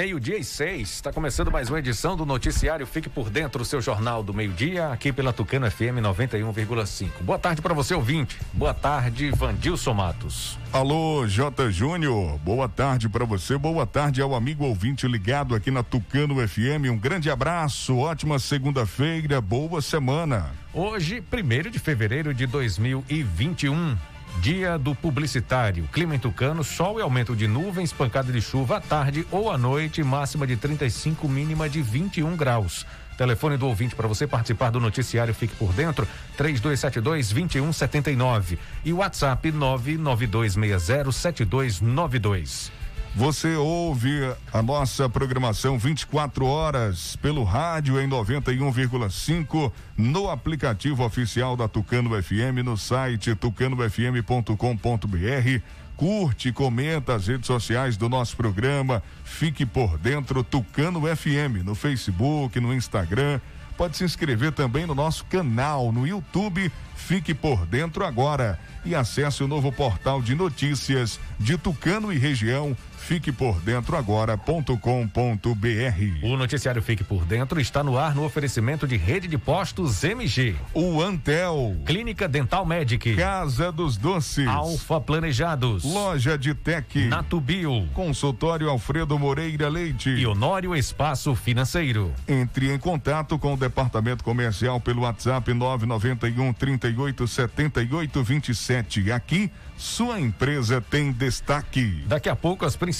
Meio-dia e seis, está começando mais uma edição do Noticiário Fique por Dentro, o seu jornal do meio-dia, aqui pela Tucano FM 91,5. Boa tarde para você, ouvinte. Boa tarde, Vandilson Matos. Alô, J. Júnior. Boa tarde para você. Boa tarde ao amigo ouvinte ligado aqui na Tucano FM. Um grande abraço, ótima segunda-feira, boa semana. Hoje, primeiro de fevereiro de 2021. Dia do publicitário. Clima em Tucano, sol e aumento de nuvens, pancada de chuva à tarde ou à noite, máxima de 35, mínima de 21 graus. Telefone do ouvinte para você participar do noticiário Fique por Dentro, 3272-2179. E WhatsApp 992607292. Você ouve a nossa programação 24 horas pelo rádio em 91,5, no aplicativo oficial da Tucano FM, no site tucanofm.com.br. Curte, comenta as redes sociais do nosso programa. Fique por dentro Tucano FM no Facebook, no Instagram. Pode se inscrever também no nosso canal no YouTube. Fique por dentro agora e acesse o novo portal de notícias de Tucano e região Fique por dentro agora.com.br. O noticiário Fique por Dentro está no ar no oferecimento de rede de postos MG. O Antel. Clínica Dental Medic. Casa dos Doces. Alfa Planejados. Loja de Tec. Natubio. Consultório Alfredo Moreira Leite. E Honório Espaço Financeiro. Entre em contato com o departamento comercial pelo WhatsApp 991 38 78 27. Aqui, sua empresa tem destaque. Daqui a pouco as principais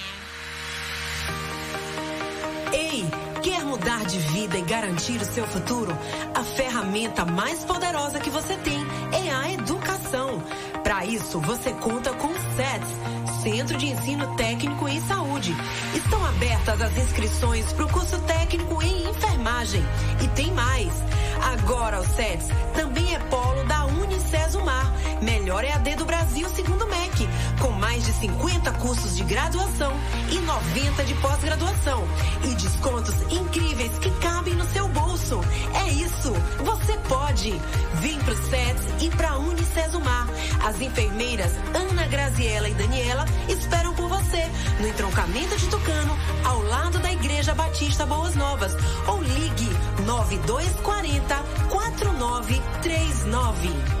Ei, quer mudar de vida e garantir o seu futuro? A ferramenta mais poderosa que você tem é a educação. Para isso, você conta com o SETS, Centro de Ensino Técnico em Saúde. Estão abertas as inscrições para o curso técnico em enfermagem. E tem mais. Agora o SETS 50 cursos de graduação e 90 de pós-graduação e descontos incríveis que cabem no seu bolso. É isso, você pode. Vem pro SETS e pra Unicesumar. As enfermeiras Ana Graziela e Daniela esperam por você no entroncamento de Tucano, ao lado da Igreja Batista Boas Novas. Ou ligue 9240 4939.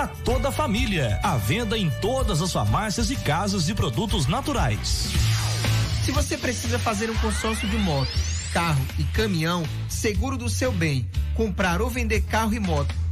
para toda a família. À venda em todas as farmácias e casas de produtos naturais. Se você precisa fazer um consórcio de moto, carro e caminhão, seguro do seu bem, comprar ou vender carro e moto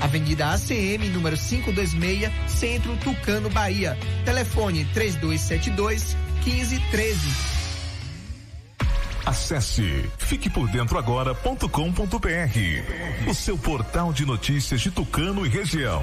Avenida ACM, número 526, Centro Tucano, Bahia. Telefone 3272 1513. Acesse fiquepordentroagora.com.br, o seu portal de notícias de Tucano e região.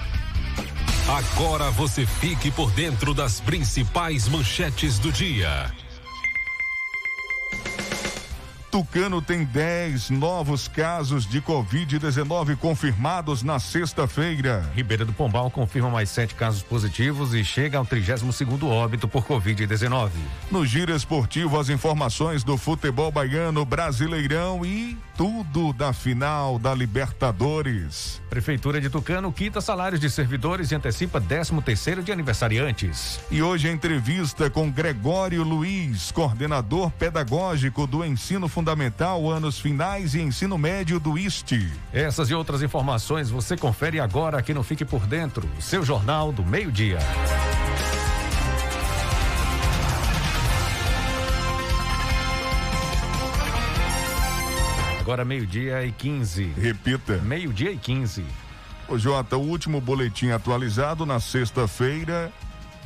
Agora você fique por dentro das principais manchetes do dia. Tucano tem 10 novos casos de Covid-19 confirmados na sexta-feira. Ribeira do Pombal confirma mais sete casos positivos e chega ao 32 segundo óbito por Covid-19. No giro esportivo, as informações do futebol baiano, brasileirão e tudo da final da Libertadores. Prefeitura de Tucano quita salários de servidores e antecipa 13 terceiro de aniversariantes. E hoje a entrevista com Gregório Luiz, coordenador pedagógico do ensino fundamental, anos finais e ensino médio do IST. Essas e outras informações você confere agora aqui no Fique por Dentro, seu jornal do meio-dia. Agora meio-dia e 15. Repita. Meio-dia e 15. Ô Jota, o último boletim atualizado na sexta-feira,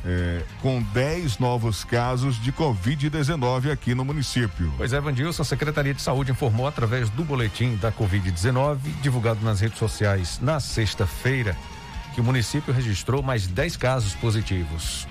é, com 10 novos casos de Covid-19 aqui no município. Pois é, Vandilson, a Secretaria de Saúde informou através do boletim da Covid-19, divulgado nas redes sociais na sexta-feira, que o município registrou mais 10 casos positivos.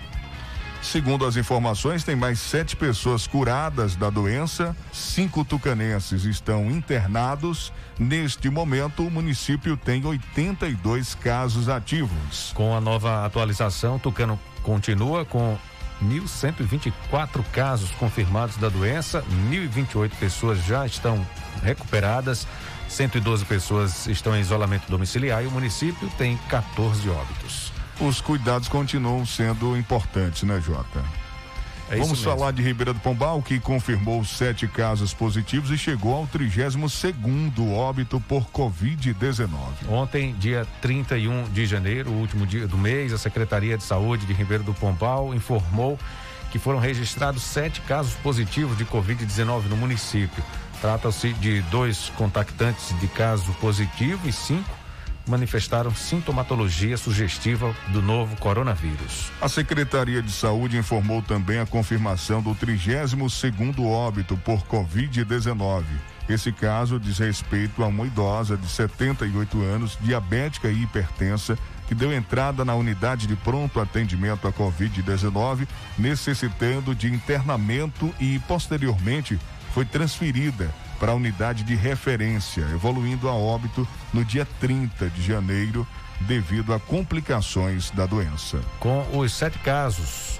Segundo as informações, tem mais sete pessoas curadas da doença, cinco tucanenses estão internados. Neste momento, o município tem 82 casos ativos. Com a nova atualização, Tucano continua com 1.124 casos confirmados da doença, 1.028 pessoas já estão recuperadas, 112 pessoas estão em isolamento domiciliar e o município tem 14 óbitos os cuidados continuam sendo importantes, né, Jota? É Vamos falar de Ribeira do Pombal, que confirmou sete casos positivos e chegou ao 32 segundo óbito por Covid-19. Ontem, dia 31 de janeiro, o último dia do mês, a Secretaria de Saúde de Ribeira do Pombal informou que foram registrados sete casos positivos de Covid-19 no município. Trata-se de dois contactantes de caso positivo e cinco manifestaram sintomatologia sugestiva do novo coronavírus. A Secretaria de Saúde informou também a confirmação do 32 segundo óbito por Covid-19. Esse caso diz respeito a uma idosa de 78 anos, diabética e hipertensa, que deu entrada na unidade de pronto atendimento à Covid-19, necessitando de internamento e, posteriormente, foi transferida para a unidade de referência, evoluindo a óbito no dia 30 de janeiro, devido a complicações da doença. Com os sete casos,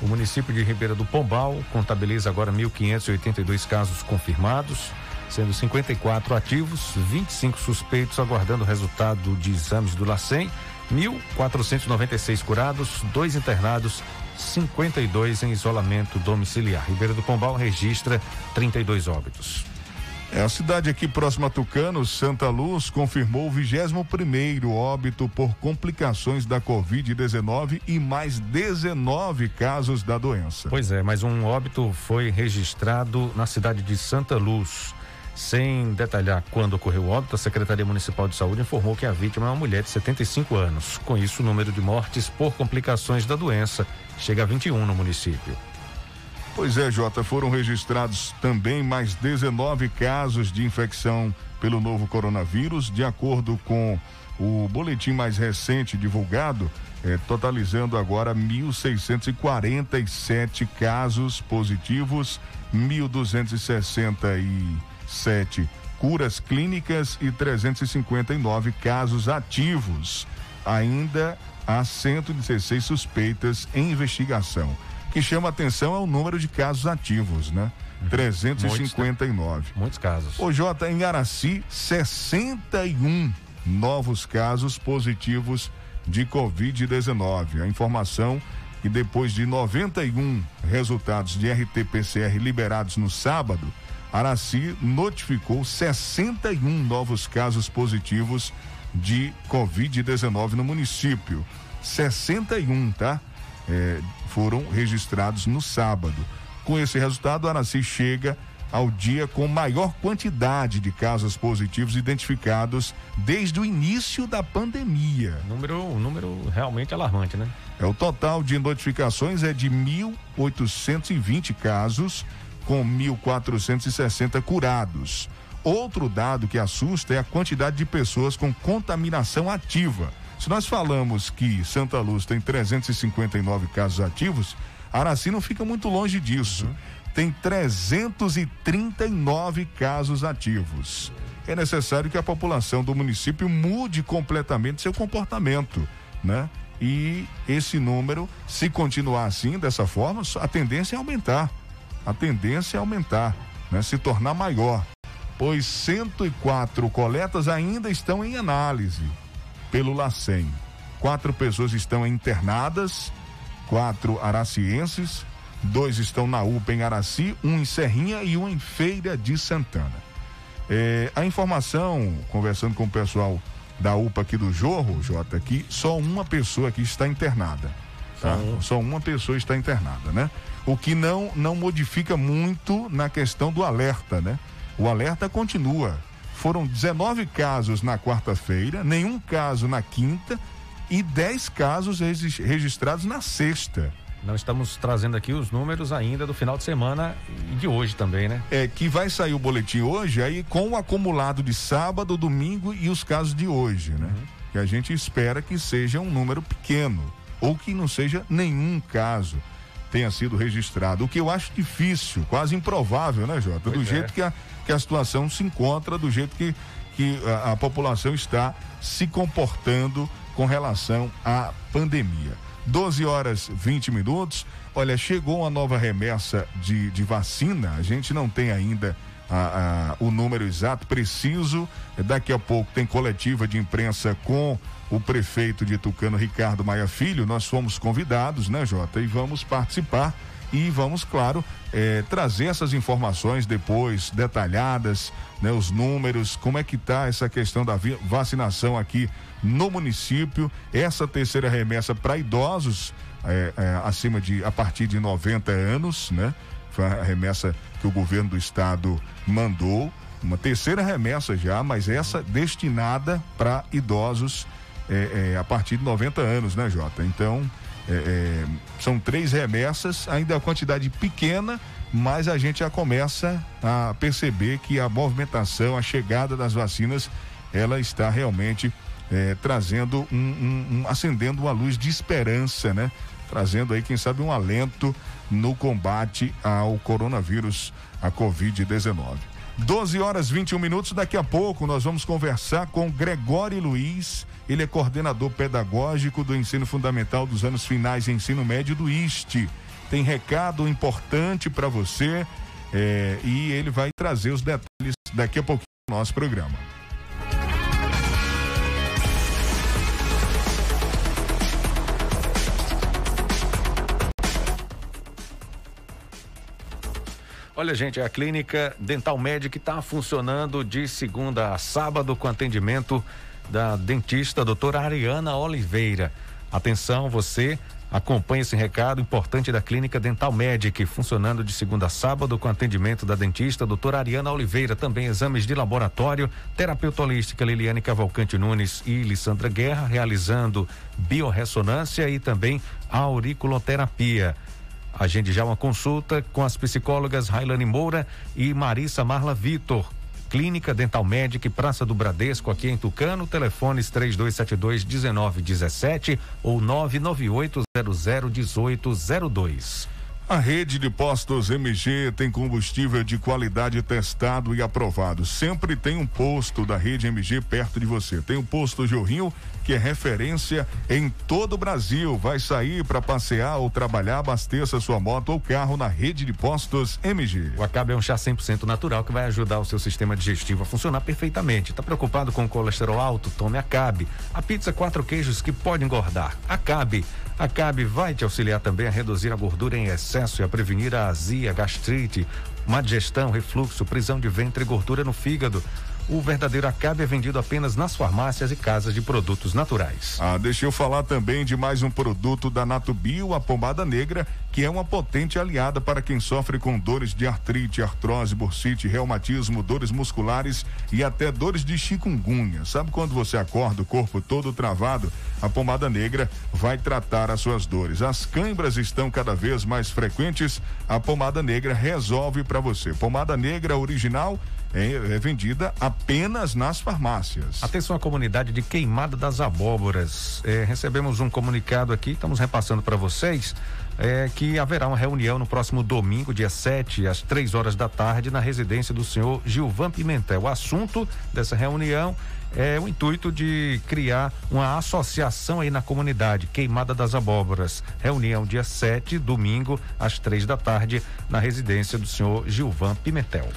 o município de Ribeira do Pombal contabiliza agora 1.582 casos confirmados, sendo 54 ativos, 25 suspeitos aguardando o resultado de exames do LACEN, 1.496 curados, dois internados, 52 em isolamento domiciliar. Ribeira do Pombal registra 32 óbitos. É, a cidade aqui próxima a Tucano, Santa Luz, confirmou o 21 primeiro óbito por complicações da Covid-19 e mais 19 casos da doença. Pois é, mas um óbito foi registrado na cidade de Santa Luz. Sem detalhar quando ocorreu o óbito, a Secretaria Municipal de Saúde informou que a vítima é uma mulher de 75 anos. Com isso, o número de mortes por complicações da doença chega a 21 no município. Pois é, Jota, foram registrados também mais 19 casos de infecção pelo novo coronavírus, de acordo com o boletim mais recente divulgado, é, totalizando agora 1.647 casos positivos, 1.267 curas clínicas e 359 casos ativos. Ainda há 116 suspeitas em investigação que chama atenção é o número de casos ativos, né? 359. Muitos, muitos casos. O Jota, em Araci, 61 novos casos positivos de Covid-19. A informação que depois de 91 resultados de RT-PCR liberados no sábado, Araci notificou 61 novos casos positivos de Covid-19 no município. 61, tá? É, foram registrados no sábado. Com esse resultado, Araci chega ao dia com maior quantidade de casos positivos identificados desde o início da pandemia. Número, um número realmente alarmante, né? É o total de notificações é de 1.820 casos, com 1.460 curados. Outro dado que assusta é a quantidade de pessoas com contaminação ativa se nós falamos que Santa Luz tem 359 casos ativos, Araci não fica muito longe disso. Uhum. Tem 339 casos ativos. É necessário que a população do município mude completamente seu comportamento, né? E esse número, se continuar assim, dessa forma, a tendência é aumentar. A tendência é aumentar, né? Se tornar maior. Pois 104 coletas ainda estão em análise pelo LACEN. Quatro pessoas estão internadas, quatro aracienses, dois estão na UPA em Araci, um em Serrinha e um em Feira de Santana. É, a informação, conversando com o pessoal da UPA aqui do Jorro, Jota, que só uma pessoa aqui está internada. Tá? Só uma pessoa está internada, né? O que não, não modifica muito na questão do alerta, né? O alerta continua foram 19 casos na quarta-feira, nenhum caso na quinta e 10 casos registrados na sexta. Nós estamos trazendo aqui os números ainda do final de semana e de hoje também, né? É que vai sair o boletim hoje aí com o acumulado de sábado, domingo e os casos de hoje, né? Uhum. Que a gente espera que seja um número pequeno ou que não seja nenhum caso tenha sido registrado. O que eu acho difícil, quase improvável, né, Jota? Pois do é. jeito que a, que a situação se encontra, do jeito que, que a, a população está se comportando com relação à pandemia. 12 horas 20 minutos. Olha, chegou uma nova remessa de, de vacina. A gente não tem ainda a, a, o número exato, preciso. Daqui a pouco tem coletiva de imprensa com o prefeito de Tucano, Ricardo Maia Filho. Nós fomos convidados, né, Jota? E vamos participar e vamos, claro, é, trazer essas informações depois, detalhadas, né, os números, como é que está essa questão da vacinação aqui no município, essa terceira remessa para idosos é, é, acima de, a partir de 90 anos, né? Foi a remessa que o governo do estado mandou, uma terceira remessa já, mas essa destinada para idosos é, é, a partir de 90 anos, né, Jota? Então, é, é, são três remessas, ainda a quantidade pequena, mas a gente já começa a perceber que a movimentação, a chegada das vacinas, ela está realmente é, trazendo um, um, um, acendendo uma luz de esperança, né? Trazendo aí, quem sabe, um alento no combate ao coronavírus, a Covid-19. 12 horas 21 minutos. Daqui a pouco nós vamos conversar com Gregório Luiz. Ele é coordenador pedagógico do ensino fundamental dos anos finais e ensino médio do IST. Tem recado importante para você é, e ele vai trazer os detalhes daqui a pouquinho no nosso programa. Olha, gente, a clínica Dental Medic está funcionando de segunda a sábado com atendimento da dentista doutora Ariana Oliveira. Atenção, você acompanhe esse recado importante da clínica Dental Medic, funcionando de segunda a sábado com atendimento da dentista doutora Ariana Oliveira. Também exames de laboratório, terapeuta holística Liliane Cavalcante Nunes e Lissandra Guerra, realizando biorressonância e também auriculoterapia. Agende já uma consulta com as psicólogas Railane Moura e Marissa Marla Vitor. Clínica Dental Medic, Praça do Bradesco, aqui em Tucano, telefones 3272 1917 ou 998 00 1802. A rede de postos MG tem combustível de qualidade testado e aprovado. Sempre tem um posto da rede MG perto de você. Tem o posto Jorrinho, que é referência em todo o Brasil. Vai sair para passear ou trabalhar, abasteça sua moto ou carro na rede de postos MG. O Acabe é um chá 100% natural que vai ajudar o seu sistema digestivo a funcionar perfeitamente. Está preocupado com colesterol alto? Tome Acabe. A pizza quatro queijos que pode engordar. Acabe. Acabe vai te auxiliar também a reduzir a gordura em excesso e a prevenir a azia, gastrite, má digestão, refluxo, prisão de ventre e gordura no fígado. O verdadeiro Acabe é vendido apenas nas farmácias e casas de produtos naturais. Ah, deixa eu falar também de mais um produto da Natubio, a pomada negra, que é uma potente aliada para quem sofre com dores de artrite, artrose, bursite, reumatismo, dores musculares e até dores de chikungunya. Sabe quando você acorda o corpo todo travado? A pomada negra vai tratar as suas dores. As câimbras estão cada vez mais frequentes, a pomada negra resolve para você. Pomada negra original é, é, vendida apenas nas farmácias. Atenção à comunidade de Queimada das Abóboras. É, recebemos um comunicado aqui, estamos repassando para vocês. É, que haverá uma reunião no próximo domingo, dia 7, às três horas da tarde, na residência do senhor Gilvan Pimentel. O assunto dessa reunião é o intuito de criar uma associação aí na comunidade, Queimada das Abóboras. Reunião dia 7, domingo, às três da tarde, na residência do senhor Gilvan Pimentel.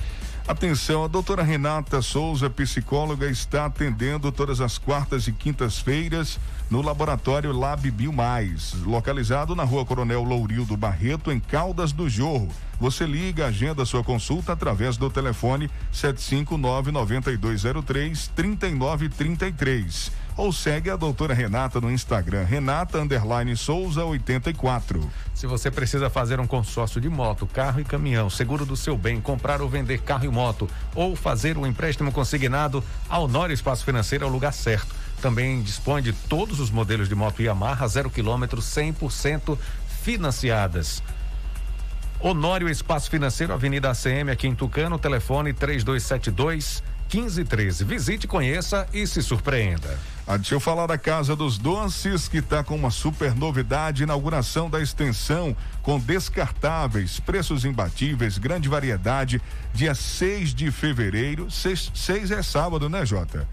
Atenção, a doutora Renata Souza, psicóloga, está atendendo todas as quartas e quintas-feiras no laboratório Lab Bio Mais, localizado na rua Coronel Lourildo Barreto, em Caldas do Jorro. Você liga, agenda sua consulta através do telefone 759 9203 3933 ou segue a doutora Renata no Instagram, Renata Underline Souza 84. Se você precisa fazer um consórcio de moto, carro e caminhão, seguro do seu bem, comprar ou vender carro e moto, ou fazer um empréstimo consignado, a Honório Espaço Financeiro é o lugar certo. Também dispõe de todos os modelos de moto Yamaha zero quilômetro 100% financiadas. Honório Espaço Financeiro, Avenida ACM, aqui em Tucano, telefone 3272 1513. Visite, conheça e se surpreenda. Ah, deixa eu falar da Casa dos Doces, que está com uma super novidade: inauguração da extensão com descartáveis, preços imbatíveis, grande variedade. Dia 6 de fevereiro. 6, é sábado, né, Jota?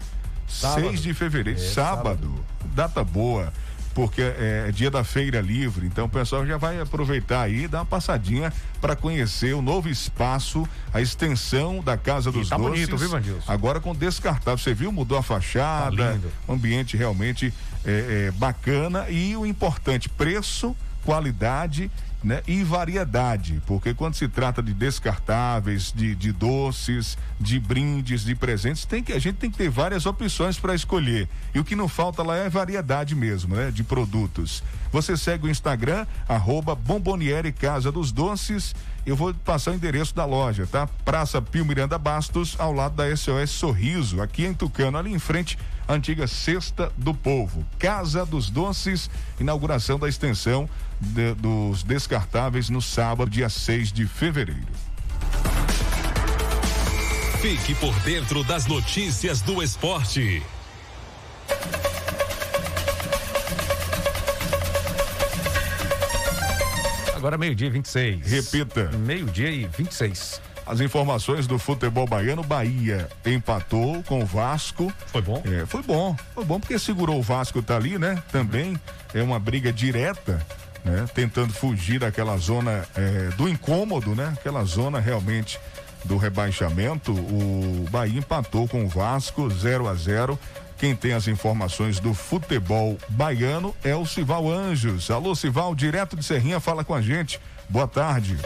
6 de fevereiro, é, sábado. sábado. Data boa porque é, é dia da feira livre, então o pessoal já vai aproveitar aí, dar uma passadinha para conhecer o novo espaço, a extensão da Casa dos e tá Doces. bonito, viu, Vandilson? Agora com descartável, você viu? Mudou a fachada, tá ambiente realmente é, é, bacana e o importante, preço, qualidade né? E variedade, porque quando se trata de descartáveis, de, de doces, de brindes, de presentes, tem que a gente tem que ter várias opções para escolher. E o que não falta lá é variedade mesmo, né? De produtos. Você segue o Instagram, arroba Bomboniere Casa dos Doces. Eu vou passar o endereço da loja, tá? Praça Pio Miranda Bastos, ao lado da SOS Sorriso, aqui em Tucano, ali em frente antiga Cesta do Povo. Casa dos Doces, inauguração da extensão de, dos descartáveis no sábado, dia 6 de fevereiro. Fique por dentro das notícias do esporte. Agora meio-dia e 26. Repita. Meio-dia e 26. As informações do futebol baiano, Bahia empatou com o Vasco. Foi bom? É, foi bom. Foi bom porque segurou o Vasco tá ali, né? Também é uma briga direta né? Tentando fugir daquela zona é, do incômodo, né? Aquela zona realmente do rebaixamento. O Bahia empatou com o Vasco 0 a 0. Quem tem as informações do futebol baiano é o Sival Anjos. Alô, Sival, direto de Serrinha, fala com a gente. Boa tarde.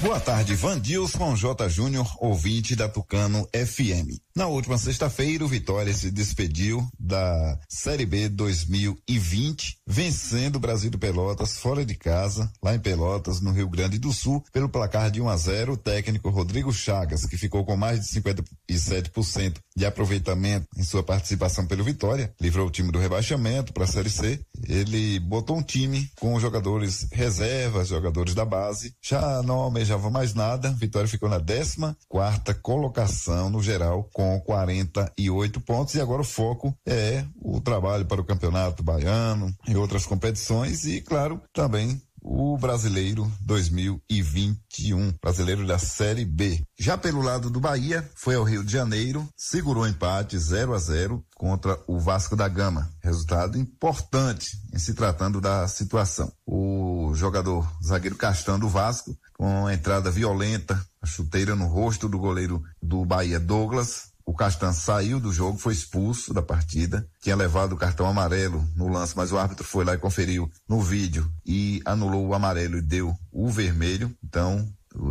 Boa tarde, Vandilson J. Júnior, ouvinte da Tucano FM. Na última sexta-feira, o Vitória se despediu da Série B 2020, vencendo o Brasil de Pelotas fora de casa, lá em Pelotas, no Rio Grande do Sul, pelo placar de 1 a 0. O técnico Rodrigo Chagas, que ficou com mais de 57% de aproveitamento em sua participação pelo Vitória, livrou o time do rebaixamento para a Série C. Ele botou um time com jogadores reservas, jogadores da base, já não almejava mais nada. Vitória ficou na 14 quarta colocação no geral com com 48 pontos e agora o foco é o trabalho para o Campeonato Baiano e outras competições e, claro, também o Brasileiro 2021, Brasileiro da Série B. Já pelo lado do Bahia, foi ao Rio de Janeiro, segurou empate 0 a 0 contra o Vasco da Gama. Resultado importante em se tratando da situação. O jogador zagueiro Castão do Vasco, com entrada violenta, a chuteira no rosto do goleiro do Bahia Douglas, o Castan saiu do jogo, foi expulso da partida, tinha levado o cartão amarelo no lance, mas o árbitro foi lá e conferiu no vídeo e anulou o amarelo e deu o vermelho, então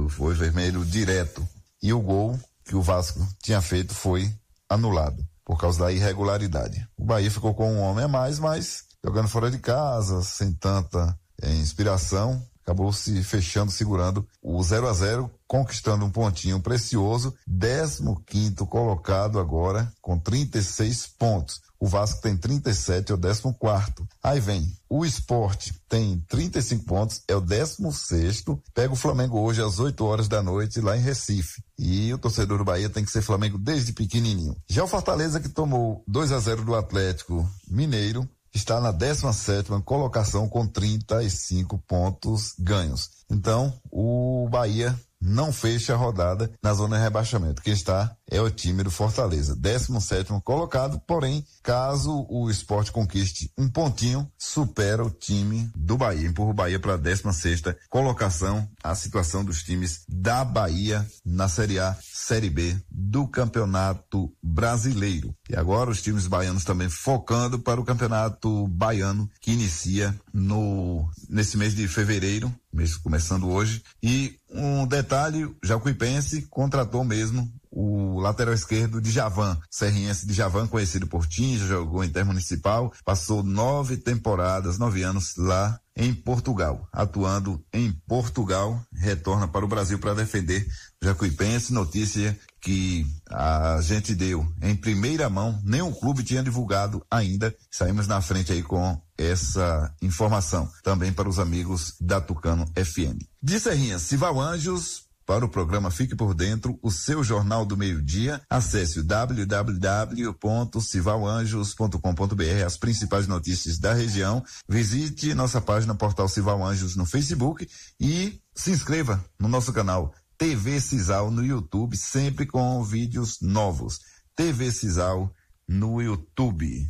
foi vermelho direto. E o gol que o Vasco tinha feito foi anulado por causa da irregularidade. O Bahia ficou com um homem a mais, mas jogando fora de casa, sem tanta é, inspiração, acabou se fechando, segurando o 0 a 0 conquistando um pontinho precioso, 15 colocado agora com 36 pontos. O Vasco tem 37, é o 14. Aí vem o esporte, tem 35 pontos, é o 16. Pega o Flamengo hoje às 8 horas da noite lá em Recife. E o torcedor do Bahia tem que ser Flamengo desde pequenininho. Já o Fortaleza, que tomou 2 a 0 do Atlético Mineiro, está na 17 colocação com 35 pontos ganhos. Então, o Bahia não fecha a rodada na zona de rebaixamento. Quem está é o time do Fortaleza, 17 colocado, porém, caso o esporte conquiste um pontinho, supera o time do Bahia, empurra o Bahia para a 16 colocação, a situação dos times da Bahia na Série A, Série B do Campeonato Brasileiro. E agora os times baianos também focando para o Campeonato Baiano, que inicia no nesse mês de fevereiro, mês começando hoje. E um detalhe, Jacuipense contratou mesmo o lateral esquerdo de Javan, serriense de Javan, conhecido por Tim, já jogou intermunicipal, passou nove temporadas, nove anos lá em Portugal, atuando em Portugal, retorna para o Brasil para defender Jacuipense, notícia que a gente deu em primeira mão, nenhum clube tinha divulgado ainda, saímos na frente aí com essa informação, também para os amigos da Tucano FM. De Serrinha, Sival Anjos, para o programa Fique por Dentro, o seu Jornal do Meio-Dia, acesse www.civalanjos.com.br, as principais notícias da região. Visite nossa página Portal Cival Anjos no Facebook e se inscreva no nosso canal TV Cisal no YouTube, sempre com vídeos novos. TV Cisal no YouTube.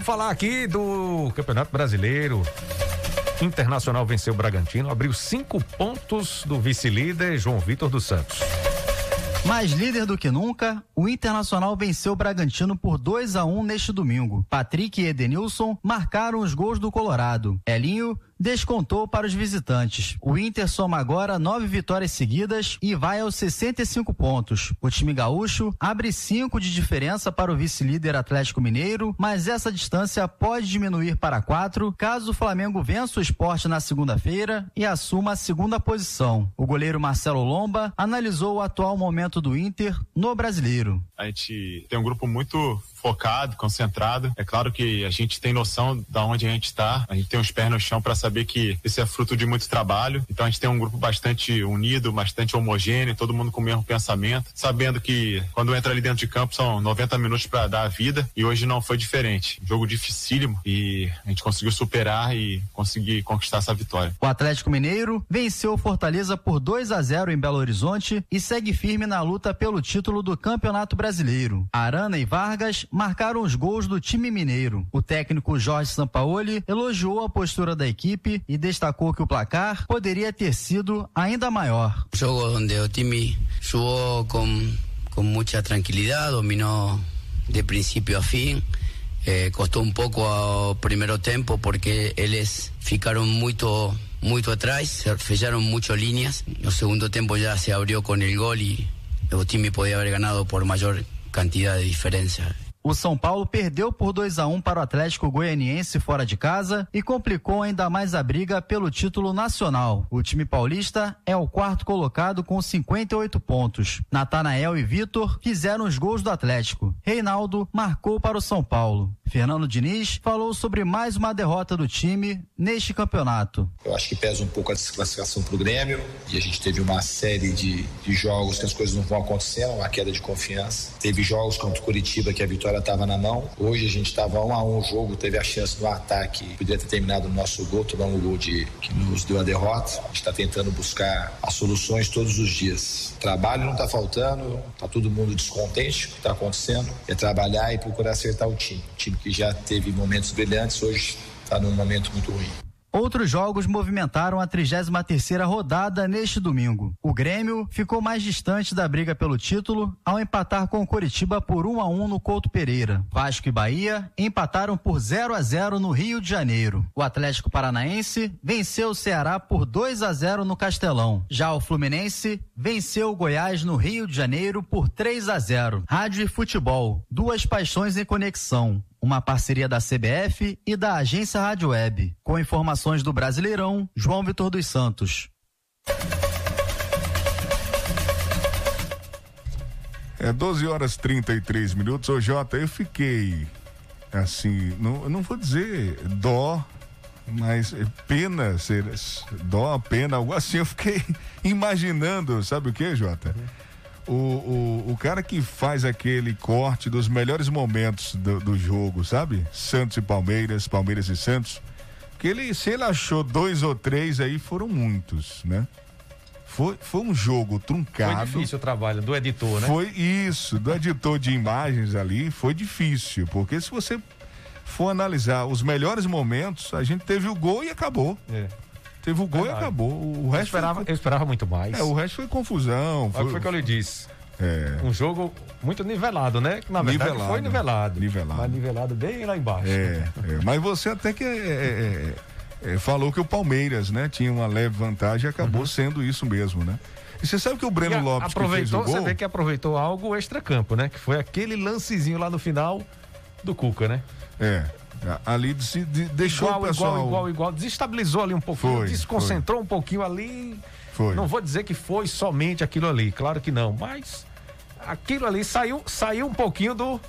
Vamos falar aqui do Campeonato Brasileiro. Internacional venceu o Bragantino, abriu cinco pontos do vice-líder João Vitor dos Santos. Mais líder do que nunca, o Internacional venceu o Bragantino por 2 a 1 neste domingo. Patrick e Edenilson marcaram os gols do Colorado. Elinho descontou para os visitantes. O Inter soma agora nove vitórias seguidas e vai aos 65 pontos. O time gaúcho abre cinco de diferença para o vice-líder Atlético Mineiro, mas essa distância pode diminuir para quatro caso o Flamengo vença o esporte na segunda-feira e assuma a segunda posição. O goleiro Marcelo Lomba analisou o atual momento do Inter no brasileiro. A gente tem um grupo muito focado, concentrado. É claro que a gente tem noção da onde a gente está, a gente tem os pés no chão para saber que isso é fruto de muito trabalho. Então a gente tem um grupo bastante unido, bastante homogêneo, todo mundo com o mesmo pensamento, sabendo que quando entra ali dentro de campo são 90 minutos para dar a vida e hoje não foi diferente. Jogo dificílimo e a gente conseguiu superar e conseguir conquistar essa vitória. O Atlético Mineiro venceu Fortaleza por 2 a 0 em Belo Horizonte e segue firme na luta pelo título do Campeonato Brasileiro. Arana e Vargas marcaram os gols do time mineiro. O técnico Jorge Sampaoli elogiou a postura da equipe e destacou que o placar poderia ter sido ainda maior. Jogo onde o time jugou com, com muita tranquilidade, dominou de princípio a fim. Eh, costó un poco primeiro tempo porque eles ficaram muito muito atrás, fecharam mucho líneas. No segundo tempo ya se abrió con el gol y o time podía haber ganado por mayor cantidad de diferencia. O São Paulo perdeu por 2 a 1 para o Atlético Goianiense fora de casa e complicou ainda mais a briga pelo título nacional. O time paulista é o quarto colocado com 58 pontos. Natanael e Vitor fizeram os gols do Atlético. Reinaldo marcou para o São Paulo. Fernando Diniz falou sobre mais uma derrota do time neste campeonato. Eu acho que pesa um pouco a desclassificação para o Grêmio e a gente teve uma série de, de jogos que as coisas não vão acontecendo, uma queda de confiança. Teve jogos contra o Curitiba que a vitória estava na mão. Hoje a gente estava um a um o jogo, teve a chance no ataque, poderia ter terminado no nosso gol, tomamos o gol de, que nos deu a derrota. A gente está tentando buscar as soluções todos os dias. Trabalho não está faltando, está todo mundo descontente com o que está acontecendo. É trabalhar e procurar acertar o time. O time que já teve momentos brilhantes, hoje está num momento muito ruim. Outros jogos movimentaram a 33ª rodada neste domingo. O Grêmio ficou mais distante da briga pelo título ao empatar com o Coritiba por 1 a 1 no Couto Pereira. Vasco e Bahia empataram por 0 a 0 no Rio de Janeiro. O Atlético Paranaense venceu o Ceará por 2 a 0 no Castelão. Já o Fluminense venceu o Goiás no Rio de Janeiro por 3 a 0. Rádio e futebol, duas paixões em conexão uma parceria da CBF e da agência Rádio Web. Com informações do Brasileirão, João Vitor dos Santos. É 12 horas 33 minutos. Ô Jota, eu fiquei assim, não, não vou dizer dó, mas pena ser dó, pena, algo assim. Eu fiquei imaginando, sabe o que, Jota? Uhum o, o, o cara que faz aquele corte dos melhores momentos do, do jogo, sabe? Santos e Palmeiras, Palmeiras e Santos. Que ele, se ele achou dois ou três aí, foram muitos, né? Foi, foi um jogo truncado. Foi difícil o trabalho do editor, né? Foi isso, do editor de imagens ali, foi difícil, porque se você for analisar os melhores momentos, a gente teve o gol e acabou. É. Teve o gol Verdade. e acabou. O resto eu esperava, foi... eu esperava muito mais. É, o resto foi confusão. Foi, o que eu lhe disse. É. Um jogo muito nivelado, né? Que na verdade nivelado, foi nivelado. Nivelado. Mas nivelado bem lá embaixo. É, é. mas você até que é, é, é, falou que o Palmeiras, né, tinha uma leve vantagem e acabou uhum. sendo isso mesmo, né? E você sabe que o Breno Lopes aproveitou, gol... Você vê que aproveitou algo extra-campo, né? Que foi aquele lancezinho lá no final do Cuca, né? É. Ali de, de, deixou igual, o pessoal... Igual, igual, igual. Desestabilizou ali um pouquinho, foi, desconcentrou foi. um pouquinho ali. Foi. Não vou dizer que foi somente aquilo ali, claro que não, mas aquilo ali saiu, saiu um pouquinho do,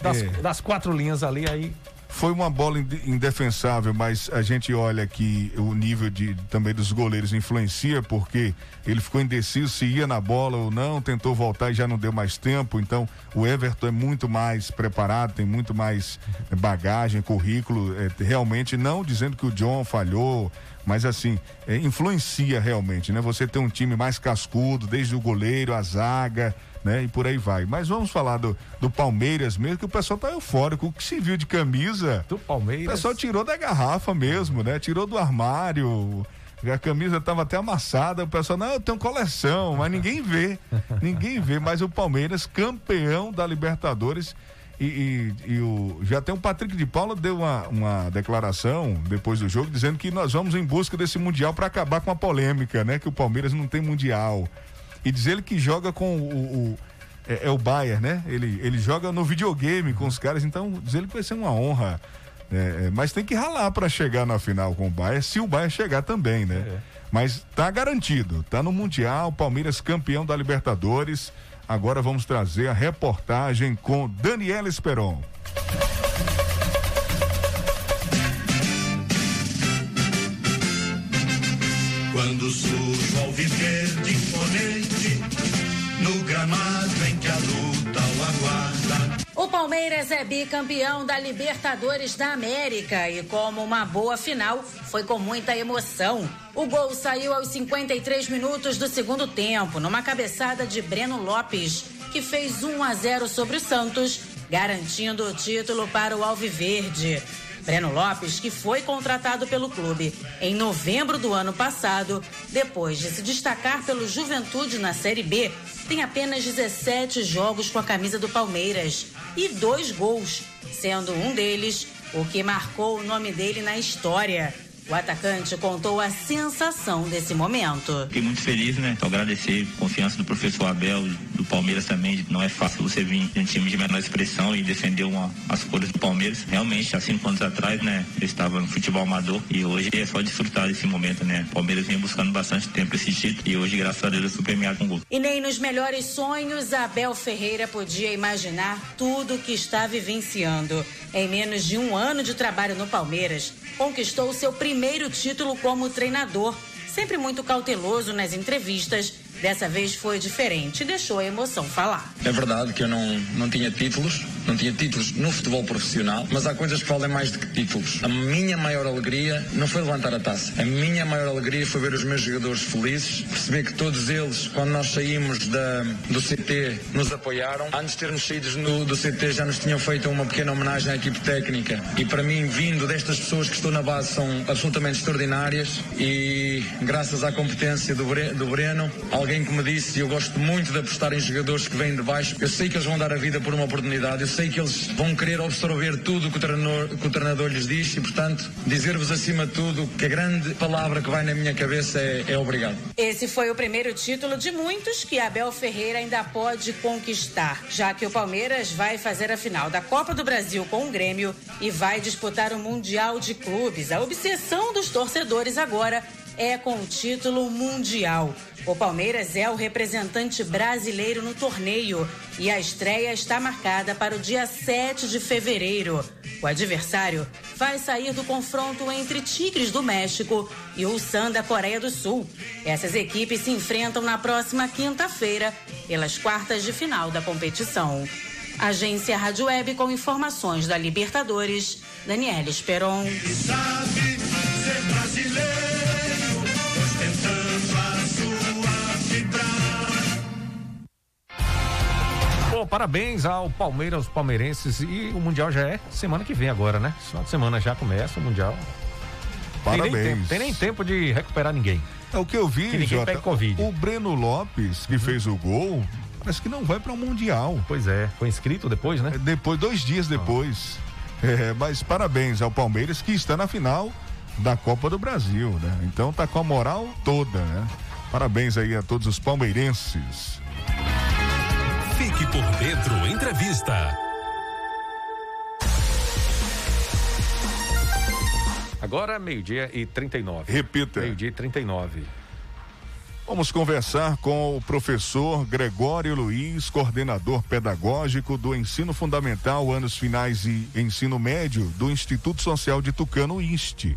das, é. das quatro linhas ali, aí foi uma bola indefensável, mas a gente olha que o nível de também dos goleiros influencia, porque ele ficou indeciso se ia na bola ou não, tentou voltar e já não deu mais tempo. Então, o Everton é muito mais preparado, tem muito mais bagagem, currículo. É, realmente, não dizendo que o John falhou, mas assim, é, influencia realmente, né? Você tem um time mais cascudo, desde o goleiro, a zaga né? E por aí vai. Mas vamos falar do, do Palmeiras mesmo, que o pessoal tá eufórico. O que se viu de camisa. Do Palmeiras. O pessoal tirou da garrafa mesmo, né? Tirou do armário. A camisa estava até amassada, o pessoal, não, eu tenho coleção, mas ninguém vê. ninguém vê. Mas o Palmeiras, campeão da Libertadores. E, e, e, o, já tem o Patrick de Paula deu uma, uma declaração depois do jogo dizendo que nós vamos em busca desse mundial para acabar com a polêmica, né? Que o Palmeiras não tem mundial. E diz ele que joga com o. o é, é, o Bayer, né? Ele, ele joga no videogame com os caras, então diz ele que vai ser uma honra. É, é mas tem que ralar para chegar na final com o Bayer, se o Bayer chegar também, né? É. Mas tá garantido, tá no Mundial, Palmeiras campeão da Libertadores. Agora vamos trazer a reportagem com Daniela Esperon. Quando surge ao viver imponente, no gramado em que a luta o aguarda. O Palmeiras é bicampeão da Libertadores da América e, como uma boa final, foi com muita emoção. O gol saiu aos 53 minutos do segundo tempo, numa cabeçada de Breno Lopes, que fez 1 a 0 sobre o Santos, garantindo o título para o Alviverde. Breno Lopes, que foi contratado pelo clube em novembro do ano passado, depois de se destacar pelo Juventude na Série B, tem apenas 17 jogos com a camisa do Palmeiras e dois gols, sendo um deles o que marcou o nome dele na história. O atacante contou a sensação desse momento. Fiquei muito feliz, né? Então, agradecer a confiança do professor Abel, do Palmeiras também. Não é fácil você vir de um time de menor expressão e defender uma, as cores do Palmeiras. Realmente, há cinco anos atrás, né? Eu estava no futebol amador e hoje é só desfrutar desse momento, né? O Palmeiras vem buscando bastante tempo esse título e hoje, graças a Deus, eu sou premiado com gol. E nem nos melhores sonhos, Abel Ferreira podia imaginar tudo que está vivenciando. Em menos de um ano de trabalho no Palmeiras, conquistou seu primeiro título como treinador. Sempre muito cauteloso nas entrevistas, dessa vez foi diferente, deixou a emoção falar. É verdade que eu não, não tinha títulos, não tinha títulos no futebol profissional, mas há coisas que valem mais do que títulos. A minha maior alegria não foi levantar a taça. A minha maior alegria foi ver os meus jogadores felizes, perceber que todos eles, quando nós saímos da, do CT, nos apoiaram. Antes de termos saído no, do CT, já nos tinham feito uma pequena homenagem à equipe técnica. E para mim, vindo destas pessoas que estão na base, são absolutamente extraordinárias e graças à competência do, Bre, do Breno, alguém que me disse, e eu gosto muito de apostar em jogadores que vêm de baixo, eu sei que eles vão dar a vida por uma oportunidade, eu sei que eles vão querer absorver tudo que o treinador, que o treinador lhes diz e, portanto, dizer-vos acima de tudo que a grande palavra que vai na minha cabeça é, é obrigado. Esse foi o primeiro título de muitos que Abel Ferreira ainda pode conquistar, já que o Palmeiras vai fazer a final da Copa do Brasil com o Grêmio e vai disputar o Mundial de Clubes. A obsessão dos torcedores agora é com o título mundial. O Palmeiras é o representante brasileiro no torneio e a estreia está marcada para o dia 7 de fevereiro. O adversário vai sair do confronto entre Tigres do México e Ulsan da Coreia do Sul. Essas equipes se enfrentam na próxima quinta-feira pelas quartas de final da competição. Agência Rádio Web com informações da Libertadores, Daniela Esperon. Bom, parabéns ao Palmeiras, aos palmeirenses. E o Mundial já é semana que vem agora, né? Final de semana já começa o Mundial. Parabéns. Tem nem tempo, tem nem tempo de recuperar ninguém. É o que eu vi, Que ninguém Jota, pega Covid. o Breno Lopes, que fez o gol, parece que não vai para o Mundial. Pois é, foi inscrito depois, né? Depois, dois dias depois. É, mas parabéns ao Palmeiras, que está na final da Copa do Brasil, né? Então tá com a moral toda, né? Parabéns aí a todos os palmeirenses. Fique por dentro entrevista. Agora meio-dia e 39. Repita. Meio-dia e 39. Vamos conversar com o professor Gregório Luiz, coordenador pedagógico do Ensino Fundamental, anos finais e ensino médio do Instituto Social de Tucano, INSTE.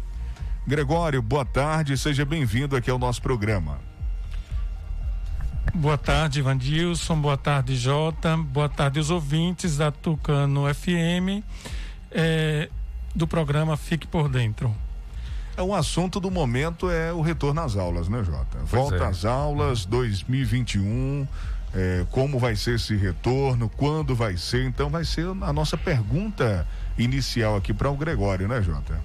Gregório, boa tarde, seja bem-vindo aqui ao nosso programa. Boa tarde, Vandilson. Boa tarde, Jota. Boa tarde, os ouvintes da Tucano FM, eh, do programa Fique por Dentro. É um assunto do momento é o retorno às aulas, né, Jota? Volta é. às aulas 2021. é, como vai ser esse retorno? Quando vai ser? Então vai ser a nossa pergunta inicial aqui para o Gregório, né, Jota?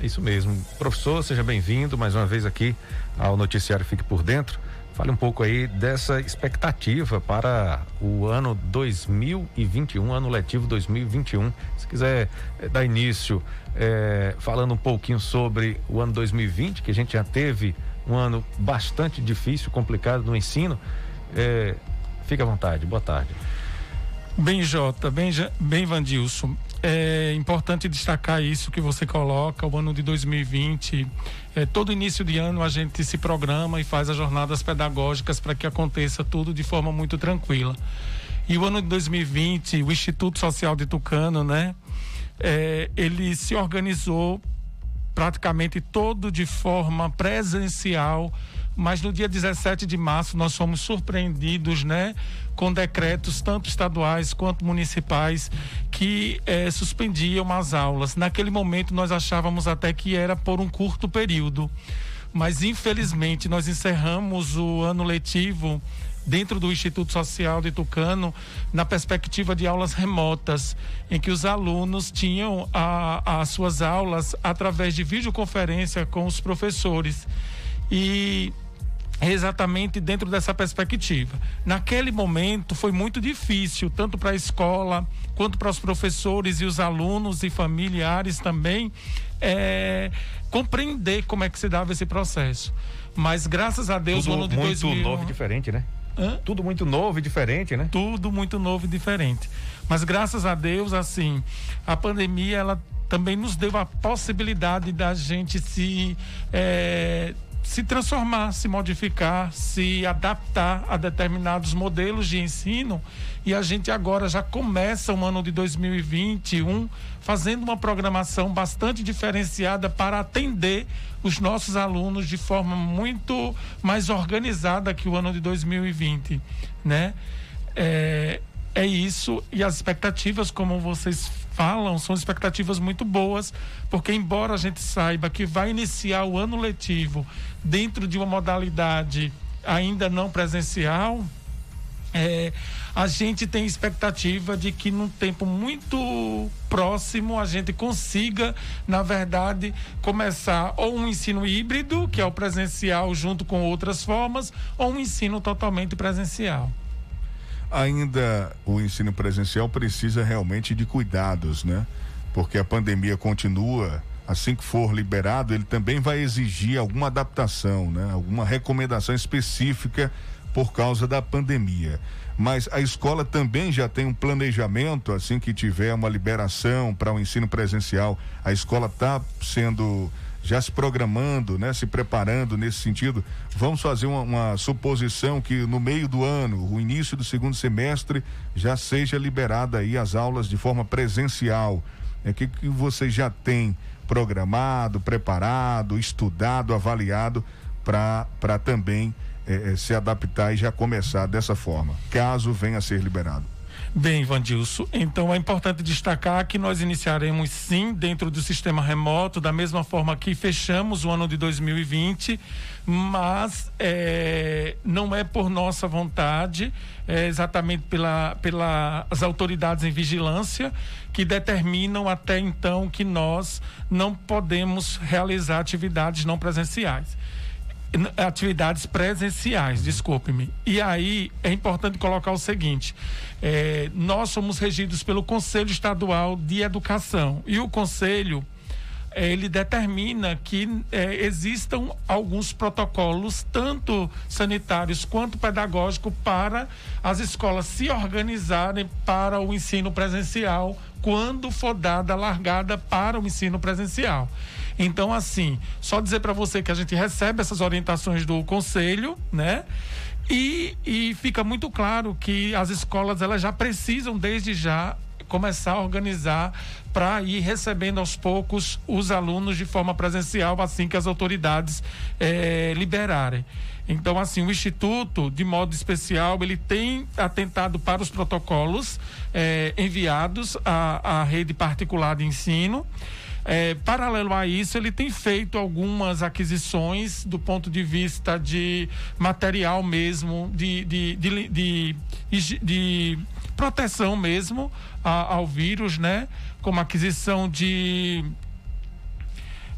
É isso mesmo. Professor, seja bem-vindo mais uma vez aqui ao Noticiário Fique por Dentro. Fale um pouco aí dessa expectativa para o ano 2021, ano letivo 2021. Se quiser eh, dar início eh, falando um pouquinho sobre o ano 2020, que a gente já teve um ano bastante difícil, complicado no ensino, eh, fique à vontade. Boa tarde. Bem, Jota, bem, bem Vandilson. É importante destacar isso que você coloca, o ano de 2020. É, todo início de ano a gente se programa e faz as jornadas pedagógicas para que aconteça tudo de forma muito tranquila. E o ano de 2020, o Instituto Social de Tucano, né? É, ele se organizou praticamente todo de forma presencial mas no dia 17 de março nós fomos surpreendidos, né, com decretos tanto estaduais quanto municipais que eh, suspendiam as aulas. Naquele momento nós achávamos até que era por um curto período, mas infelizmente nós encerramos o ano letivo dentro do Instituto Social de Tucano, na perspectiva de aulas remotas, em que os alunos tinham as suas aulas através de videoconferência com os professores. E exatamente dentro dessa perspectiva. Naquele momento foi muito difícil, tanto para a escola quanto para os professores e os alunos e familiares também, é, compreender como é que se dava esse processo. Mas graças a Deus, Tudo o ano de muito 2000, novo e diferente, né? Hã? Tudo muito novo e diferente, né? Tudo muito novo e diferente. Mas graças a Deus, assim, a pandemia ela também nos deu a possibilidade da gente se é, se transformar, se modificar, se adaptar a determinados modelos de ensino. E a gente agora já começa o ano de 2021 fazendo uma programação bastante diferenciada para atender os nossos alunos de forma muito mais organizada que o ano de 2020, né? É, é isso e as expectativas, como vocês falam, são expectativas muito boas, porque embora a gente saiba que vai iniciar o ano letivo dentro de uma modalidade ainda não presencial, é, a gente tem expectativa de que num tempo muito próximo a gente consiga, na verdade, começar ou um ensino híbrido, que é o presencial junto com outras formas, ou um ensino totalmente presencial ainda o ensino presencial precisa realmente de cuidados, né? Porque a pandemia continua, assim que for liberado, ele também vai exigir alguma adaptação, né? Alguma recomendação específica por causa da pandemia. Mas a escola também já tem um planejamento, assim que tiver uma liberação para o ensino presencial, a escola está sendo já se programando, né, se preparando nesse sentido. Vamos fazer uma, uma, suposição que no meio do ano, o início do segundo semestre, já seja liberada aí as aulas de forma presencial. É o que, que você já tem programado, preparado, estudado, avaliado para também eh, eh, se adaptar e já começar dessa forma, caso venha a ser liberado. Bem, Vandilson, então é importante destacar que nós iniciaremos sim dentro do sistema remoto, da mesma forma que fechamos o ano de 2020, mas é, não é por nossa vontade, é exatamente pelas pela autoridades em vigilância que determinam até então que nós não podemos realizar atividades não presenciais atividades presenciais, desculpe-me. E aí é importante colocar o seguinte: é, nós somos regidos pelo Conselho Estadual de Educação e o Conselho é, ele determina que é, existam alguns protocolos, tanto sanitários quanto pedagógicos, para as escolas se organizarem para o ensino presencial quando for dada a largada para o ensino presencial. Então, assim, só dizer para você que a gente recebe essas orientações do conselho, né? E, e fica muito claro que as escolas elas já precisam desde já começar a organizar para ir recebendo aos poucos os alunos de forma presencial assim que as autoridades eh, liberarem. Então, assim, o Instituto, de modo especial, ele tem atentado para os protocolos eh, enviados à, à rede particular de ensino. É, paralelo a isso, ele tem feito algumas aquisições do ponto de vista de material mesmo, de, de, de, de, de proteção mesmo a, ao vírus, né? Como aquisição de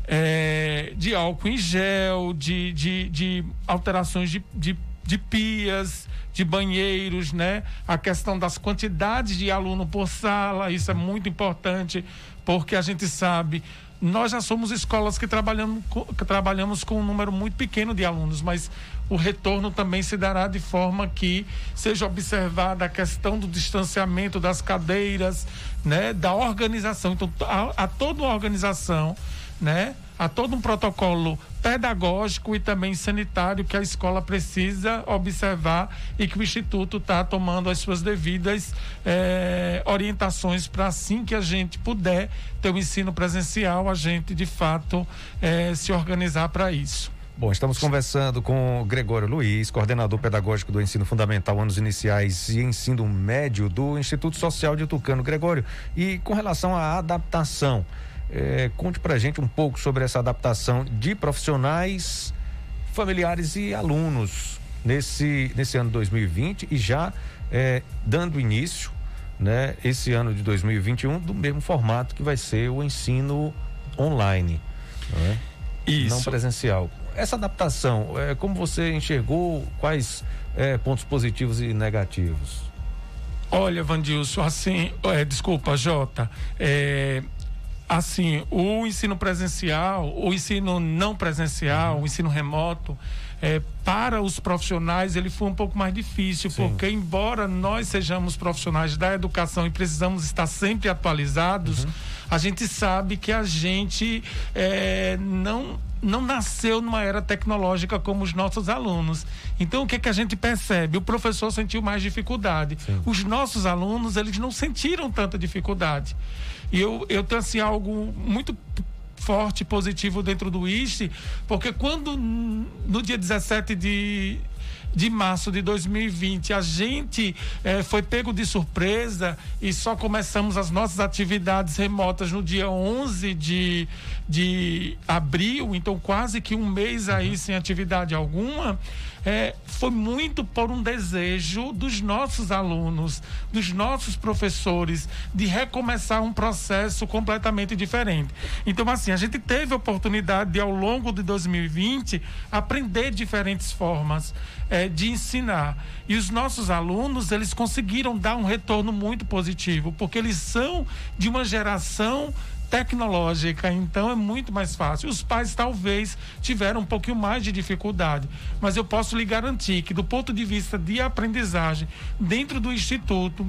é, de álcool em gel, de, de, de alterações de, de, de, pias, de banheiros, né? A questão das quantidades de aluno por sala, isso é muito importante porque a gente sabe nós já somos escolas que trabalhamos com, que trabalhamos com um número muito pequeno de alunos, mas o retorno também se dará de forma que seja observada a questão do distanciamento das cadeiras, né, da organização. Então, a, a toda uma organização, né, a todo um protocolo pedagógico e também sanitário que a escola precisa observar e que o Instituto está tomando as suas devidas eh, orientações para assim que a gente puder ter o ensino presencial, a gente de fato eh, se organizar para isso. Bom, estamos conversando com Gregório Luiz, coordenador pedagógico do ensino fundamental, anos iniciais e ensino médio do Instituto Social de Tucano. Gregório, e com relação à adaptação, eh, conte pra gente um pouco sobre essa adaptação de profissionais, familiares e alunos nesse, nesse ano 2020 e já eh, dando início, né, esse ano de 2021, do mesmo formato que vai ser o ensino online. Não é? Isso. Não presencial essa adaptação, é, como você enxergou, quais é, pontos positivos e negativos? Olha, Vandilson, assim, é, desculpa, Jota, é, assim, o ensino presencial, o ensino não presencial, o ensino remoto, é, para os profissionais ele foi um pouco mais difícil, Sim. porque embora nós sejamos profissionais da educação e precisamos estar sempre atualizados, uhum. a gente sabe que a gente é, não não nasceu numa era tecnológica como os nossos alunos. Então, o que, é que a gente percebe? O professor sentiu mais dificuldade. Sim. Os nossos alunos, eles não sentiram tanta dificuldade. E eu, eu tenho, assim, algo muito forte, positivo dentro do ISTE, porque quando no dia 17 de de março de 2020 a gente eh, foi pego de surpresa e só começamos as nossas atividades remotas no dia 11 de, de abril, então quase que um mês aí uhum. sem atividade alguma é, foi muito por um desejo dos nossos alunos, dos nossos professores, de recomeçar um processo completamente diferente. Então, assim, a gente teve a oportunidade de, ao longo de 2020, aprender diferentes formas é, de ensinar. E os nossos alunos, eles conseguiram dar um retorno muito positivo, porque eles são de uma geração tecnológica, então é muito mais fácil. Os pais talvez tiveram um pouquinho mais de dificuldade, mas eu posso lhe garantir que do ponto de vista de aprendizagem dentro do instituto,